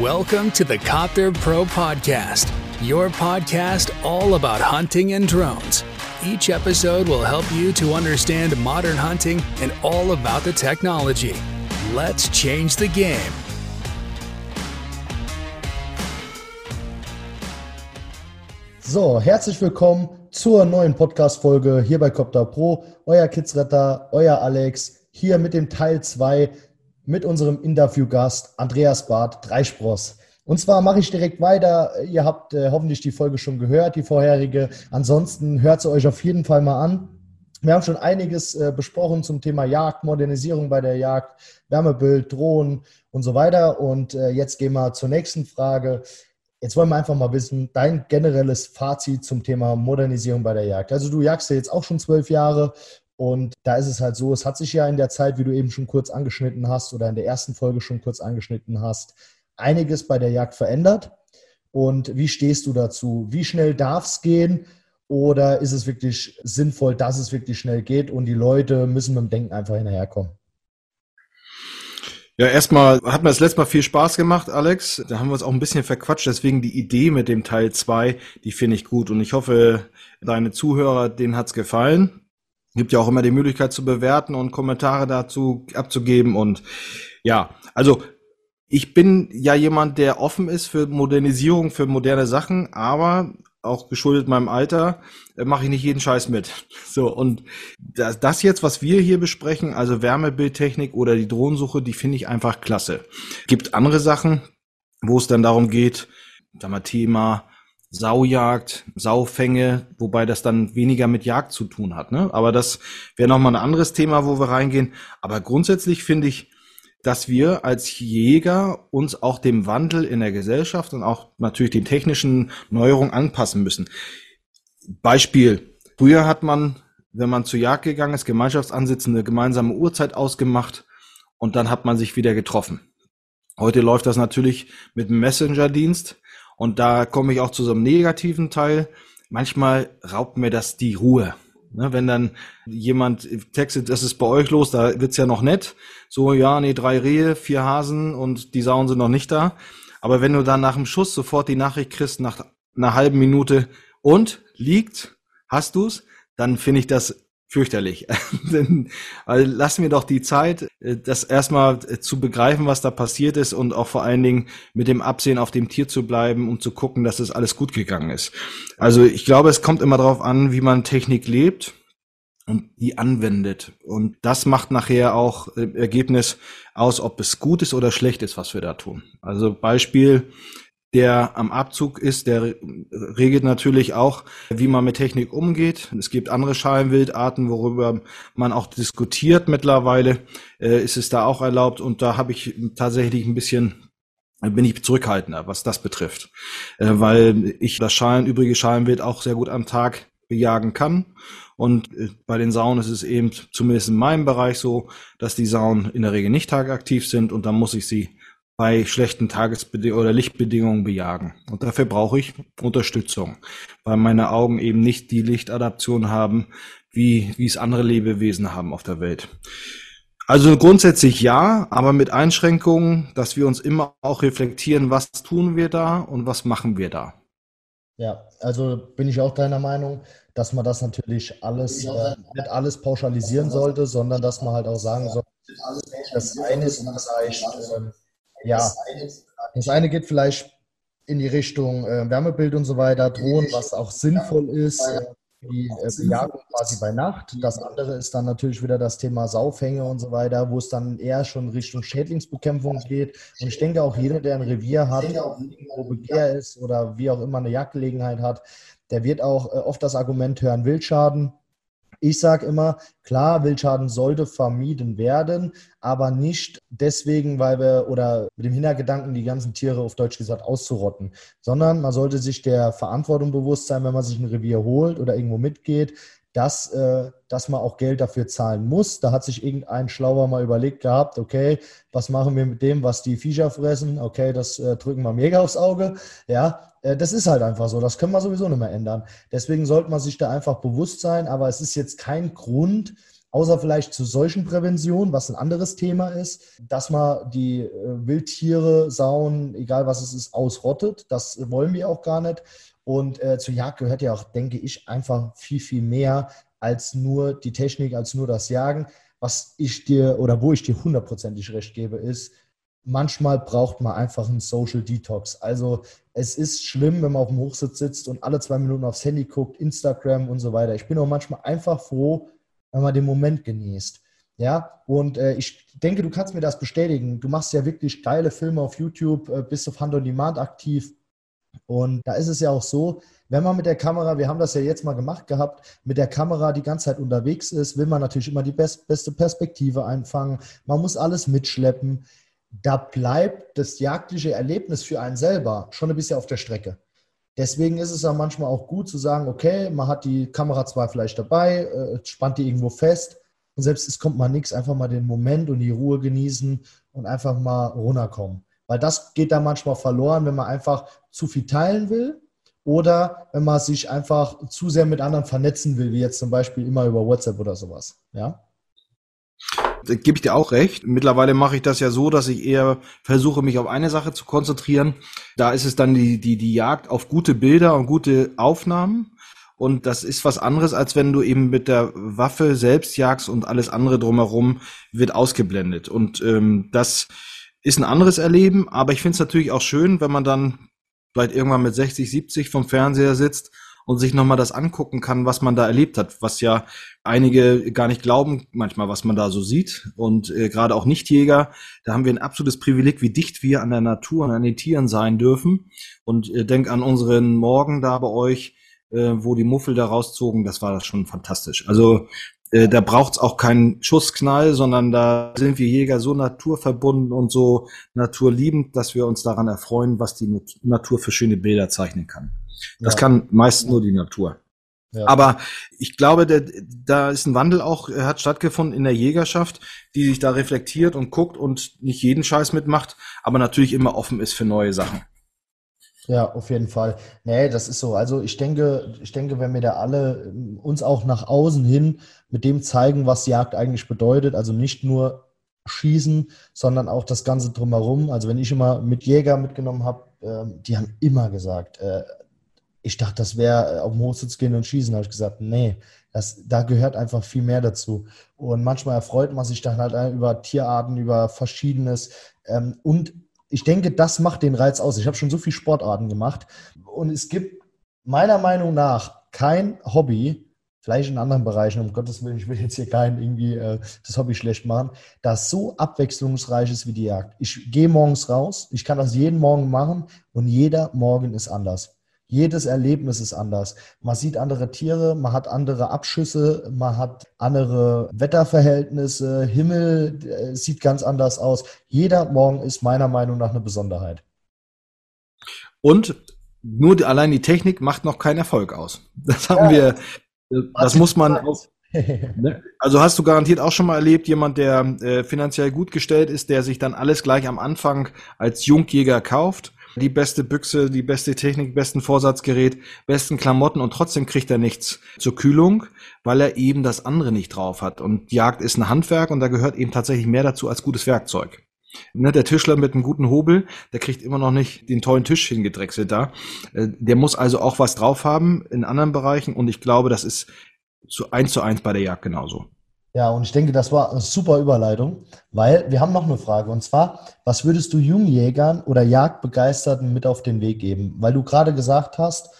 Welcome to the Copter Pro Podcast, your podcast all about hunting and drones. Each episode will help you to understand modern hunting and all about the technology. Let's change the game. So, herzlich willkommen zur neuen Podcast-Folge hier bei Copter Pro. Euer Kidsretter, euer Alex, hier mit dem Teil 2 mit unserem Interviewgast Andreas Barth, Dreispross. Und zwar mache ich direkt weiter. Ihr habt äh, hoffentlich die Folge schon gehört, die vorherige. Ansonsten hört sie euch auf jeden Fall mal an. Wir haben schon einiges äh, besprochen zum Thema Jagd, Modernisierung bei der Jagd, Wärmebild, Drohnen und so weiter. Und äh, jetzt gehen wir zur nächsten Frage. Jetzt wollen wir einfach mal wissen, dein generelles Fazit zum Thema Modernisierung bei der Jagd. Also du jagst ja jetzt auch schon zwölf Jahre und da ist es halt so, es hat sich ja in der Zeit, wie du eben schon kurz angeschnitten hast oder in der ersten Folge schon kurz angeschnitten hast, einiges bei der Jagd verändert. Und wie stehst du dazu? Wie schnell darf es gehen? Oder ist es wirklich sinnvoll, dass es wirklich schnell geht und die Leute müssen mit dem Denken einfach hinterherkommen? Ja, erstmal hat mir das letzte Mal viel Spaß gemacht, Alex. Da haben wir uns auch ein bisschen verquatscht. Deswegen die Idee mit dem Teil 2, die finde ich gut. Und ich hoffe, deine Zuhörer, denen hat's gefallen gibt ja auch immer die Möglichkeit zu bewerten und Kommentare dazu abzugeben. Und ja, also ich bin ja jemand, der offen ist für Modernisierung, für moderne Sachen, aber auch geschuldet meinem Alter, äh, mache ich nicht jeden Scheiß mit. So, und das, das jetzt, was wir hier besprechen, also Wärmebildtechnik oder die Drohnensuche, die finde ich einfach klasse. Gibt andere Sachen, wo es dann darum geht, sag mal, Thema Saujagd, Saufänge, wobei das dann weniger mit Jagd zu tun hat. Ne? Aber das wäre nochmal ein anderes Thema, wo wir reingehen. Aber grundsätzlich finde ich, dass wir als Jäger uns auch dem Wandel in der Gesellschaft und auch natürlich den technischen Neuerungen anpassen müssen. Beispiel. Früher hat man, wenn man zur Jagd gegangen ist, Gemeinschaftsansitzen, eine gemeinsame Uhrzeit ausgemacht und dann hat man sich wieder getroffen. Heute läuft das natürlich mit dem Messenger-Dienst und da komme ich auch zu so einem negativen Teil. Manchmal raubt mir das die Ruhe. Ne, wenn dann jemand textet, das ist bei euch los, da wird's ja noch nett. So, ja, nee, drei Rehe, vier Hasen und die Sauen sind noch nicht da. Aber wenn du dann nach dem Schuss sofort die Nachricht kriegst, nach einer halben Minute und liegt, hast du's, dann finde ich das fürchterlich. Weil lass mir doch die Zeit, äh, das erstmal äh, zu begreifen, was da passiert ist und auch vor allen Dingen mit dem Absehen auf dem Tier zu bleiben und zu gucken, dass es alles gut gegangen ist. Also ich glaube, es kommt immer darauf an, wie man Technik lebt und die anwendet. Und das macht nachher auch äh, Ergebnis aus, ob es gut ist oder schlecht ist, was wir da tun. Also Beispiel, der am Abzug ist, der regelt natürlich auch, wie man mit Technik umgeht. Es gibt andere Schalenwildarten, worüber man auch diskutiert mittlerweile. Äh, ist es da auch erlaubt? Und da habe ich tatsächlich ein bisschen bin ich zurückhaltender, was das betrifft, äh, weil ich das Schalen, übrige Schalenwild auch sehr gut am Tag bejagen kann. Und äh, bei den Sauen ist es eben zumindest in meinem Bereich so, dass die Sauen in der Regel nicht tagaktiv sind und dann muss ich sie bei schlechten Tagesbedingungen oder Lichtbedingungen bejagen. Und dafür brauche ich Unterstützung, weil meine Augen eben nicht die Lichtadaption haben, wie, wie es andere Lebewesen haben auf der Welt. Also grundsätzlich ja, aber mit Einschränkungen, dass wir uns immer auch reflektieren, was tun wir da und was machen wir da. Ja, also bin ich auch deiner Meinung, dass man das natürlich alles, äh, nicht alles pauschalisieren sollte, sondern dass man halt auch sagen soll, das eine ist vielleicht, äh, ja, das eine geht vielleicht in die Richtung äh, Wärmebild und so weiter, Drohnen, was auch sinnvoll ist, äh, die äh, Bejagung quasi bei Nacht. Das andere ist dann natürlich wieder das Thema Saufhänge und so weiter, wo es dann eher schon Richtung Schädlingsbekämpfung geht. Und ich denke auch jeder, der ein Revier hat, wo Begehr ist oder wie auch immer eine Jagdgelegenheit hat, der wird auch äh, oft das Argument hören, Wildschaden ich sage immer, klar, Wildschaden sollte vermieden werden, aber nicht deswegen, weil wir oder mit dem Hintergedanken, die ganzen Tiere auf Deutsch gesagt auszurotten, sondern man sollte sich der Verantwortung bewusst sein, wenn man sich ein Revier holt oder irgendwo mitgeht, dass, äh, dass man auch Geld dafür zahlen muss. Da hat sich irgendein Schlauer mal überlegt gehabt, okay, was machen wir mit dem, was die Viecher fressen? Okay, das äh, drücken wir mega aufs Auge. Ja, äh, das ist halt einfach so. Das können wir sowieso nicht mehr ändern. Deswegen sollte man sich da einfach bewusst sein. Aber es ist jetzt kein Grund, außer vielleicht zu solchen Prävention, was ein anderes Thema ist, dass man die äh, Wildtiere, Sauen, egal was es ist, ausrottet. Das wollen wir auch gar nicht. Und äh, zur Jagd gehört ja auch, denke ich, einfach viel, viel mehr als nur die Technik, als nur das Jagen. Was ich dir oder wo ich dir hundertprozentig recht gebe, ist, manchmal braucht man einfach einen Social Detox. Also es ist schlimm, wenn man auf dem Hochsitz sitzt und alle zwei Minuten aufs Handy guckt, Instagram und so weiter. Ich bin auch manchmal einfach froh, wenn man den Moment genießt. Ja, und äh, ich denke, du kannst mir das bestätigen. Du machst ja wirklich geile Filme auf YouTube, äh, bist auf Hand on Demand aktiv. Und da ist es ja auch so, wenn man mit der Kamera, wir haben das ja jetzt mal gemacht gehabt, mit der Kamera die ganze Zeit unterwegs ist, will man natürlich immer die best, beste Perspektive einfangen. Man muss alles mitschleppen da bleibt das jagdliche Erlebnis für einen selber schon ein bisschen auf der Strecke. Deswegen ist es ja manchmal auch gut zu sagen, okay, man hat die Kamera zwar vielleicht dabei, äh, spannt die irgendwo fest und selbst es kommt mal nichts, einfach mal den Moment und die Ruhe genießen und einfach mal runterkommen. Weil das geht da manchmal verloren, wenn man einfach zu viel teilen will oder wenn man sich einfach zu sehr mit anderen vernetzen will, wie jetzt zum Beispiel immer über WhatsApp oder sowas. Ja? Da gebe ich dir auch recht. Mittlerweile mache ich das ja so, dass ich eher versuche, mich auf eine Sache zu konzentrieren. Da ist es dann die, die, die Jagd auf gute Bilder und gute Aufnahmen. Und das ist was anderes, als wenn du eben mit der Waffe selbst jagst und alles andere drumherum wird ausgeblendet. Und ähm, das ist ein anderes Erleben, aber ich finde es natürlich auch schön, wenn man dann vielleicht irgendwann mit 60, 70 vom Fernseher sitzt und sich nochmal das angucken kann, was man da erlebt hat, was ja einige gar nicht glauben, manchmal, was man da so sieht. Und äh, gerade auch Nichtjäger, da haben wir ein absolutes Privileg, wie dicht wir an der Natur und an den Tieren sein dürfen. Und äh, denk an unseren Morgen da bei euch, äh, wo die Muffel da rauszogen, das war schon fantastisch. Also äh, da braucht's auch keinen Schussknall, sondern da sind wir Jäger so naturverbunden und so naturliebend, dass wir uns daran erfreuen, was die Natur für schöne Bilder zeichnen kann. Das ja. kann meist nur die Natur. Ja. Aber ich glaube, der, da ist ein Wandel auch, hat stattgefunden in der Jägerschaft, die sich da reflektiert und guckt und nicht jeden Scheiß mitmacht, aber natürlich immer offen ist für neue Sachen. Ja, auf jeden Fall. Nee, das ist so. Also ich denke, ich denke, wenn wir da alle ähm, uns auch nach außen hin mit dem zeigen, was Jagd eigentlich bedeutet, also nicht nur schießen, sondern auch das Ganze drumherum. Also wenn ich immer mit Jäger mitgenommen habe, äh, die haben immer gesagt, äh, ich dachte, das wäre äh, auf dem Hochsitz gehen und schießen. Da habe ich gesagt, nee, das, da gehört einfach viel mehr dazu. Und manchmal erfreut man sich dann halt über Tierarten, über Verschiedenes. Ähm, und ich denke, das macht den Reiz aus. Ich habe schon so viele Sportarten gemacht. Und es gibt meiner Meinung nach kein Hobby, vielleicht in anderen Bereichen, um Gottes Willen, ich will jetzt hier kein irgendwie äh, das Hobby schlecht machen, das so abwechslungsreich ist wie die Jagd. Ich gehe morgens raus, ich kann das jeden Morgen machen und jeder Morgen ist anders. Jedes Erlebnis ist anders. Man sieht andere Tiere, man hat andere Abschüsse, man hat andere Wetterverhältnisse, Himmel äh, sieht ganz anders aus. Jeder Morgen ist meiner Meinung nach eine Besonderheit. Und nur die, allein die Technik macht noch keinen Erfolg aus. Das haben ja, wir, das muss man auch. Ne? Also hast du garantiert auch schon mal erlebt, jemand, der äh, finanziell gut gestellt ist, der sich dann alles gleich am Anfang als Jungjäger kauft die beste Büchse, die beste Technik, besten Vorsatzgerät, besten Klamotten und trotzdem kriegt er nichts zur Kühlung, weil er eben das andere nicht drauf hat. Und Jagd ist ein Handwerk und da gehört eben tatsächlich mehr dazu als gutes Werkzeug. Ne, der Tischler mit einem guten Hobel, der kriegt immer noch nicht den tollen Tisch hingedrechselt da. Äh, der muss also auch was drauf haben in anderen Bereichen und ich glaube, das ist zu eins zu eins bei der Jagd genauso. Ja, und ich denke, das war eine super Überleitung, weil wir haben noch eine Frage und zwar, was würdest du Jungjägern oder Jagdbegeisterten mit auf den Weg geben? Weil du gerade gesagt hast,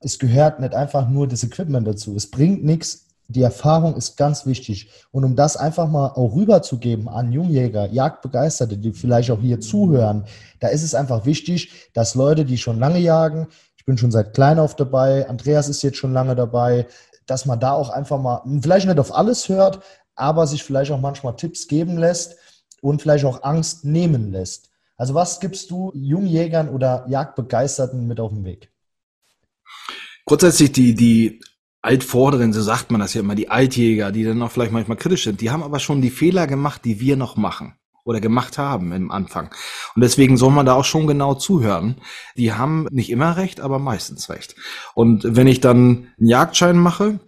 es gehört nicht einfach nur das Equipment dazu. Es bringt nichts. Die Erfahrung ist ganz wichtig. Und um das einfach mal auch rüberzugeben an Jungjäger, Jagdbegeisterte, die vielleicht auch hier zuhören, da ist es einfach wichtig, dass Leute, die schon lange jagen, ich bin schon seit klein auf dabei, Andreas ist jetzt schon lange dabei, dass man da auch einfach mal, vielleicht nicht auf alles hört, aber sich vielleicht auch manchmal Tipps geben lässt und vielleicht auch Angst nehmen lässt. Also was gibst du Jungjägern oder Jagdbegeisterten mit auf den Weg? Grundsätzlich die, die Altvorderen, so sagt man das ja immer, die Altjäger, die dann auch vielleicht manchmal kritisch sind, die haben aber schon die Fehler gemacht, die wir noch machen oder gemacht haben im Anfang. Und deswegen soll man da auch schon genau zuhören. Die haben nicht immer recht, aber meistens recht. Und wenn ich dann einen Jagdschein mache,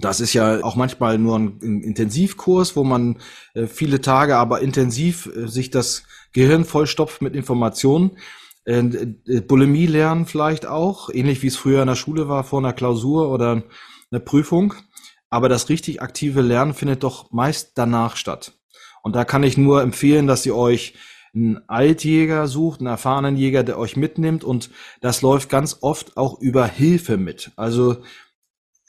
Das ist ja auch manchmal nur ein, Intensivkurs, wo man äh, viele Tage aber intensiv äh, sich das Gehirn vollstopft mit Informationen. Äh, äh, Bulimie lernen vielleicht auch, ähnlich wie es früher in der Schule war, vor einer Klausur oder einer Prüfung. Aber das richtig aktive Lernen findet doch meist danach statt. Und da kann ich nur empfehlen, dass ihr euch einen Altjäger sucht, einen erfahrenen Jäger, der euch mitnimmt und das läuft ganz oft auch über Hilfe mit. Also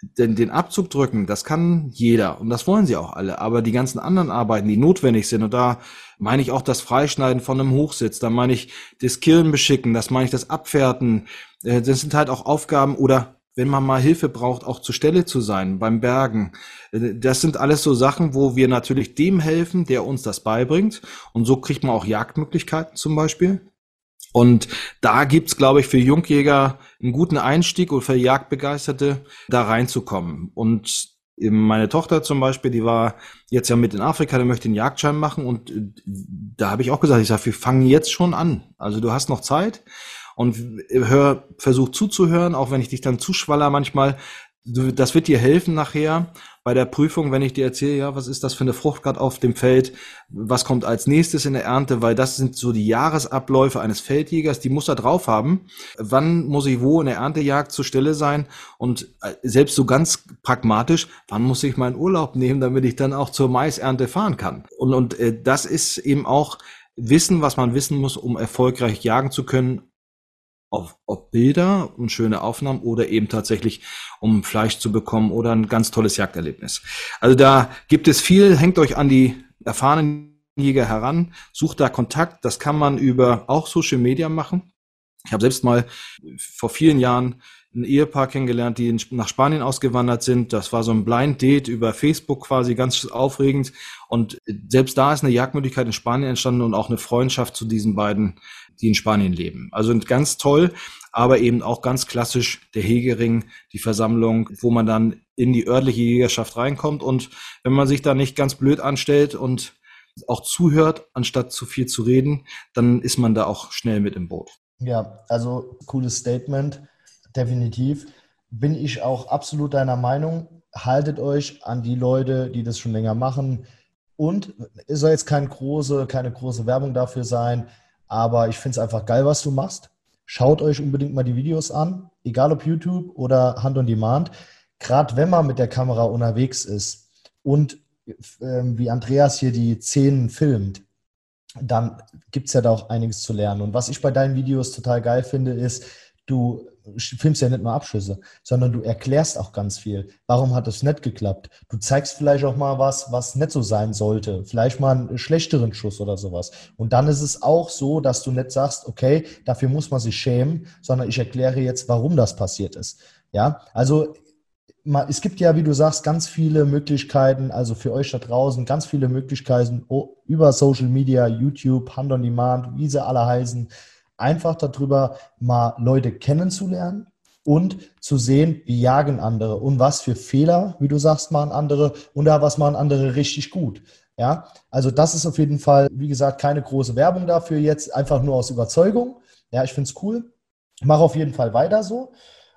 den, den Abzug drücken, das kann jeder und das wollen sie auch alle. Aber die ganzen anderen Arbeiten, die notwendig sind, und da meine ich auch das Freischneiden von einem Hochsitz, da meine ich das Kirn beschicken, das meine ich das Abfährten, äh, das sind halt auch Aufgaben oder wenn man mal Hilfe braucht, auch zur Stelle zu sein beim Bergen. Äh, das sind alles so Sachen, wo wir natürlich dem helfen, der uns das beibringt. Und so kriegt man auch Jagdmöglichkeiten zum Beispiel. Und da gibt's, glaube ich, für Jungjäger einen guten Einstieg oder für Jagdbegeisterte, da reinzukommen. Und meine Tochter zum Beispiel, die war jetzt ja mit in Afrika, die möchte den Jagdschein machen und äh, da habe ich auch gesagt, ich sage, wir fangen jetzt schon an. Also du hast noch Zeit und hör, versuch zuzuhören, auch wenn ich dich dann zuschwaller manchmal. Das wird dir helfen nachher bei der Prüfung, wenn ich dir erzähle, ja, was ist das für eine Frucht gerade auf dem Feld, was kommt als nächstes in der Ernte, weil das sind so die Jahresabläufe eines Feldjägers, die muss er drauf haben. Wann muss ich wo in der Erntejagd zur Stelle sein? Und äh, selbst so ganz pragmatisch, wann muss ich meinen Urlaub nehmen, damit ich dann auch zur Maisernte fahren kann? Und, und äh, das ist eben auch Wissen, was man wissen muss, um erfolgreich jagen zu können, auf, auf Bilder und schöne Aufnahmen oder eben tatsächlich, um Fleisch zu bekommen oder ein ganz tolles Jagderlebnis. Also da gibt es viel, hängt euch an die erfahrenen Jäger heran, sucht da Kontakt, das kann man über auch Social Media machen. Ich habe selbst mal vor vielen Jahren ein Ehepaar kennengelernt, die nach Spanien ausgewandert sind. Das war so ein Blind Date über Facebook quasi ganz aufregend. Und selbst da ist eine Jagdmöglichkeit in Spanien entstanden und auch eine Freundschaft zu diesen beiden die in Spanien leben. Also ganz toll, aber eben auch ganz klassisch der Hegering, die Versammlung, wo man dann in die örtliche Jägerschaft reinkommt und wenn man sich da nicht ganz blöd anstellt und auch zuhört, anstatt zu viel zu reden, dann ist man da auch schnell mit im Boot. Ja, also cooles Statement, definitiv. Bin ich auch absolut deiner Meinung. Haltet euch an die Leute, die das schon länger machen. Und es soll jetzt keine große, keine große Werbung dafür sein. Aber ich finde es einfach geil, was du machst. Schaut euch unbedingt mal die Videos an, egal ob YouTube oder Hand on Demand. Gerade wenn man mit der Kamera unterwegs ist und äh, wie Andreas hier die Szenen filmt, dann gibt es ja da auch einiges zu lernen. Und was ich bei deinen Videos total geil finde, ist, du filmst ja nicht nur Abschüsse, sondern du erklärst auch ganz viel. Warum hat es nicht geklappt? Du zeigst vielleicht auch mal was, was nicht so sein sollte. Vielleicht mal einen schlechteren Schuss oder sowas. Und dann ist es auch so, dass du nicht sagst, okay, dafür muss man sich schämen, sondern ich erkläre jetzt, warum das passiert ist. Ja, also es gibt ja, wie du sagst, ganz viele Möglichkeiten, also für euch da draußen, ganz viele Möglichkeiten über Social Media, YouTube, Hand on Demand, wie sie alle heißen, einfach darüber, mal Leute kennenzulernen und zu sehen, wie jagen andere und was für Fehler, wie du sagst, machen andere und da was machen andere richtig gut. Ja, also das ist auf jeden Fall, wie gesagt, keine große Werbung dafür jetzt, einfach nur aus Überzeugung. Ja, ich finde es cool. Mach auf jeden Fall weiter so.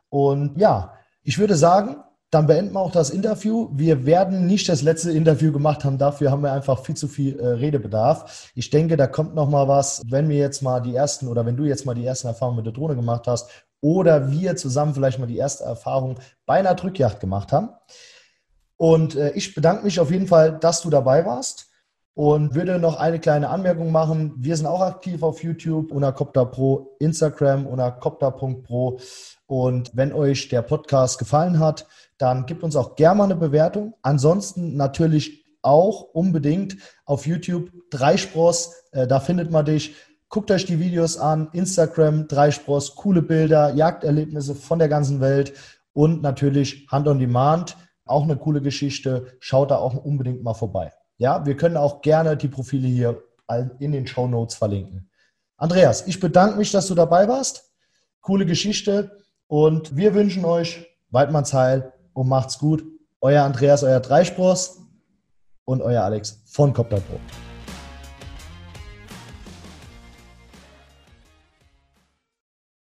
Und ja, ich würde sagen, dann beenden wir auch das Interview. Wir werden nicht das letzte Interview gemacht haben. Dafür haben wir einfach viel zu viel äh, Redebedarf. Ich denke, da kommt noch mal was, wenn wir jetzt mal die ersten oder wenn du jetzt mal die ersten Erfahrungen mit der Drohne gemacht hast oder wir zusammen vielleicht mal die erste Erfahrung bei einer Drückjagd gemacht haben. Und äh, ich bedanke mich auf jeden Fall, dass du dabei warst und würde noch eine kleine Anmerkung machen. Wir sind auch aktiv auf YouTube unter Copter Pro, Instagram unter copter.pro. Und wenn euch der Podcast gefallen hat, dann gebt uns auch gerne mal eine Bewertung. Ansonsten natürlich auch unbedingt auf YouTube Dreispross, äh, da findet man dich. Guckt euch die Videos an, Instagram, Dreispross, coole Bilder, Jagderlebnisse von der ganzen Welt und natürlich Hand on Demand, auch eine coole Geschichte. Schaut da auch unbedingt mal vorbei. Ja, wir können auch gerne die Profile hier in den Show Notes verlinken. Andreas, ich bedanke mich, dass du dabei warst. Coole Geschichte und wir wünschen euch Weidmanns Heil und macht's gut. Euer Andreas, euer Dreispross und euer Alex von Copter Pro.